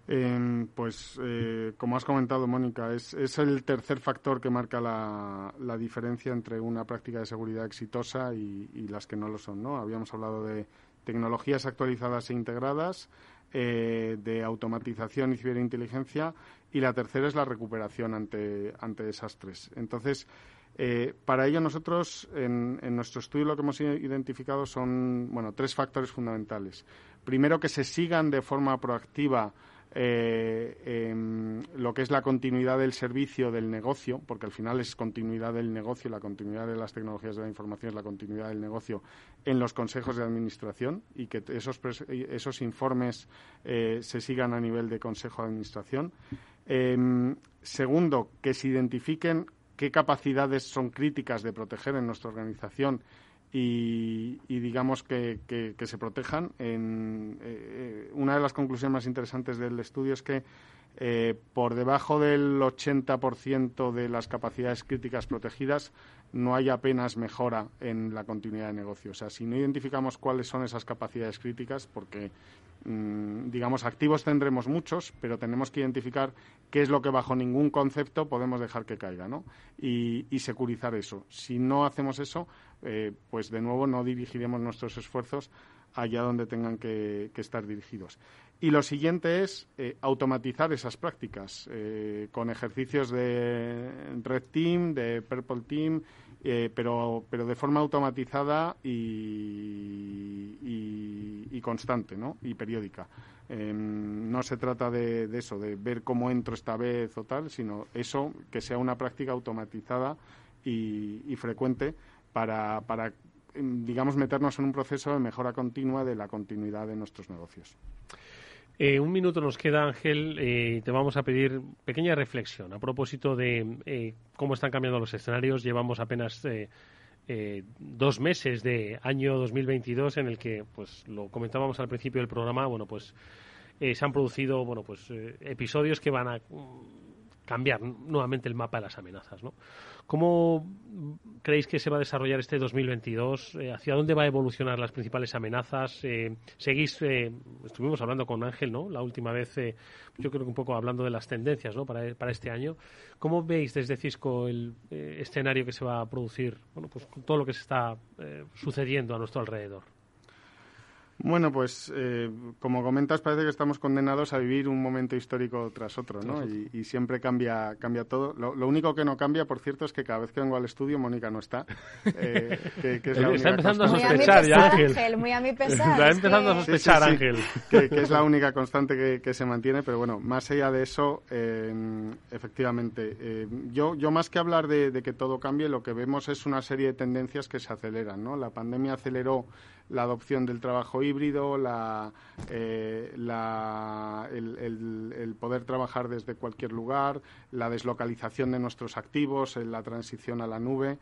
Pues, eh, como has comentado, Mónica, es, es, el tercer factor que marca la, la, diferencia entre una práctica de seguridad exitosa y, las que no lo son. ¿no? Habíamos hablado de tecnologías actualizadas e integradas, eh, de automatización y ciberinteligencia, y la tercera es la recuperación ante, ante desastres. Entonces, eh, para ello nosotros en, en, nuestro estudio lo que hemos identificado son bueno tres factores fundamentales. Primero que se sigan de forma proactiva eh, lo que es la continuidad del servicio del negocio, porque al final es continuidad del negocio, la continuidad de las tecnologías de la información es la continuidad del negocio en los consejos de administración y que esos, esos informes eh, se sigan a nivel de consejo de administración. Em, segundo, que se identifiquen qué capacidades son críticas de proteger en nuestra organización y, digamos que, se protejan. Eh, una de las conclusiones más interesantes del estudio es que eh, por debajo del 80% de las capacidades críticas protegidas no hay apenas mejora en la continuidad de negocio. O sea, si no identificamos cuáles son esas capacidades críticas, porque mm, digamos, activos tendremos muchos, pero tenemos que identificar qué es lo que bajo ningún concepto podemos dejar que caiga, ¿no? Y, securizar eso. Si no hacemos eso, eh, pues de nuevo no dirigiremos nuestros esfuerzos allá donde tengan que, estar dirigidos. Y lo siguiente es eh, automatizar esas prácticas con ejercicios de Red Team, de Purple Team eh, pero, pero de forma automatizada y, y, constante ¿no? y periódica. Em, no se trata de, eso, de ver cómo entro esta vez o tal, sino eso, que sea una práctica automatizada y, frecuente para, para, em, digamos, meternos en un proceso de mejora continua de la continuidad de nuestros negocios. Eh, un minuto nos queda, Ángel, eh, te vamos a pedir pequeña reflexión a propósito de eh, cómo están cambiando los escenarios. Llevamos apenas dos meses de año 2022 en el que, pues, lo comentábamos al principio del programa, bueno, pues se han producido, bueno, pues episodios que van a cambiar nuevamente el mapa de las amenazas, ¿no? ¿Cómo creéis que se va a desarrollar este 2022? Eh, ¿Hacia dónde va a evolucionar las principales amenazas? Eh, seguís, eh, estuvimos hablando con Ángel, ¿no? La última vez, yo creo que un poco hablando de las tendencias, ¿no? Para, para este año. ¿Cómo veis desde Cisco el escenario que se va a producir? Bueno, pues todo lo que se está sucediendo a nuestro alrededor. Bueno, pues eh, como comentas, parece que estamos condenados a vivir un momento histórico tras otro, ¿no? Y, siempre cambia, cambia todo. Lo, único que no cambia, por cierto, es que cada vez que vengo al estudio, Mónica no está. Eh, está empezando a sospechar ya, Ángel. Muy a mi pesar. Está empezando a sospechar, Ángel. Que, es la única constante que, se mantiene, pero bueno, más allá de eso, eh, efectivamente, yo, yo más que hablar de, de que todo cambie, lo que vemos es una serie de tendencias que se aceleran, ¿no? La pandemia aceleró la adopción del trabajo híbrido, la, eh, el, poder trabajar desde cualquier lugar, la deslocalización de nuestros activos, la transición a la nube.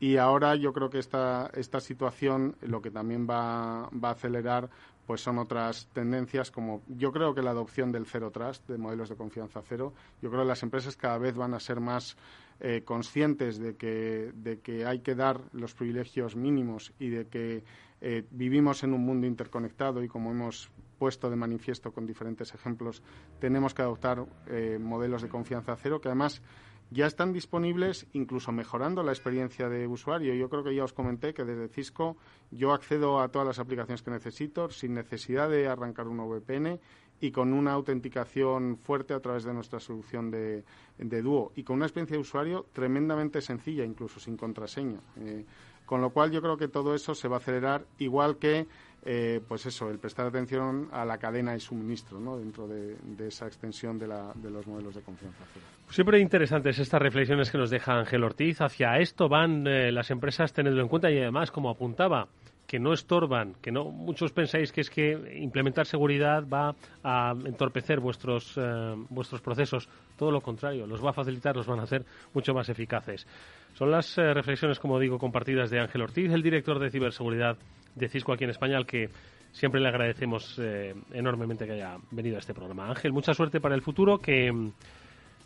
Y ahora yo creo que esta, esta situación lo que también va, va a acelerar pues son otras tendencias como yo creo que la adopción del cero trust, de modelos de confianza cero. Yo creo que las empresas cada vez van a ser más eh, conscientes de que, de que hay que dar los privilegios mínimos y de que eh, vivimos en un mundo interconectado y como hemos puesto de manifiesto con diferentes ejemplos, tenemos que adoptar eh, modelos de confianza cero que además ya están disponibles, incluso mejorando la experiencia de usuario. Yo creo que ya os comenté que desde Cisco yo accedo a todas las aplicaciones que necesito sin necesidad de arrancar un VPN y con una autenticación fuerte a través de nuestra solución de, de Duo y con una experiencia de usuario tremendamente sencilla, incluso sin contraseña. Eh, con lo cual yo creo que todo eso se va a acelerar igual que eh, pues eso, el prestar atención a la cadena de suministro ¿no? dentro de, esa extensión de, los modelos de confianza. Siempre interesantes estas reflexiones que nos deja Ángel Ortiz. Hacia esto van eh, las empresas teniendo en cuenta y además, como apuntaba, que no estorban, que no muchos pensáis que es que implementar seguridad va a entorpecer vuestros eh, vuestros procesos, todo lo contrario, los va a facilitar, los van a hacer mucho más eficaces. Son las eh, reflexiones, como digo, compartidas de Ángel Ortiz, el director de ciberseguridad de Cisco aquí en España, al que siempre le agradecemos eh, enormemente que haya venido a este programa. Ángel, mucha suerte para el futuro, que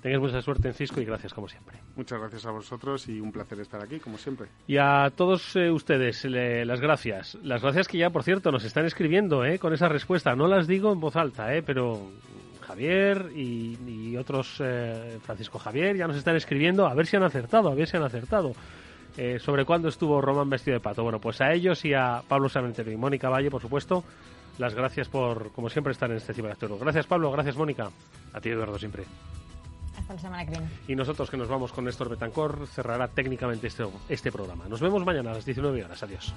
tengas mucha suerte en Cisco y gracias como siempre. Muchas gracias a vosotros y un placer estar aquí, como siempre. Y a todos eh, ustedes, las gracias. Las gracias que ya, por cierto, nos están escribiendo con esa respuesta. No las digo en voz alta, pero Javier y, otros, eh, Francisco Javier, ya nos están escribiendo a ver si han acertado, a ver si han acertado. Eh, sobre cuándo estuvo Román vestido de pato. Bueno, pues a ellos y a Pablo Samentero y Mónica Valle, por supuesto, las gracias por, como siempre, estar en este ciberactor. Gracias, Pablo. Gracias, Mónica. A ti, Eduardo, siempre. La semana que viene. Y nosotros que nos vamos con Néstor Betancor cerrará técnicamente este, este programa. Nos vemos mañana a las 19 horas. Adiós.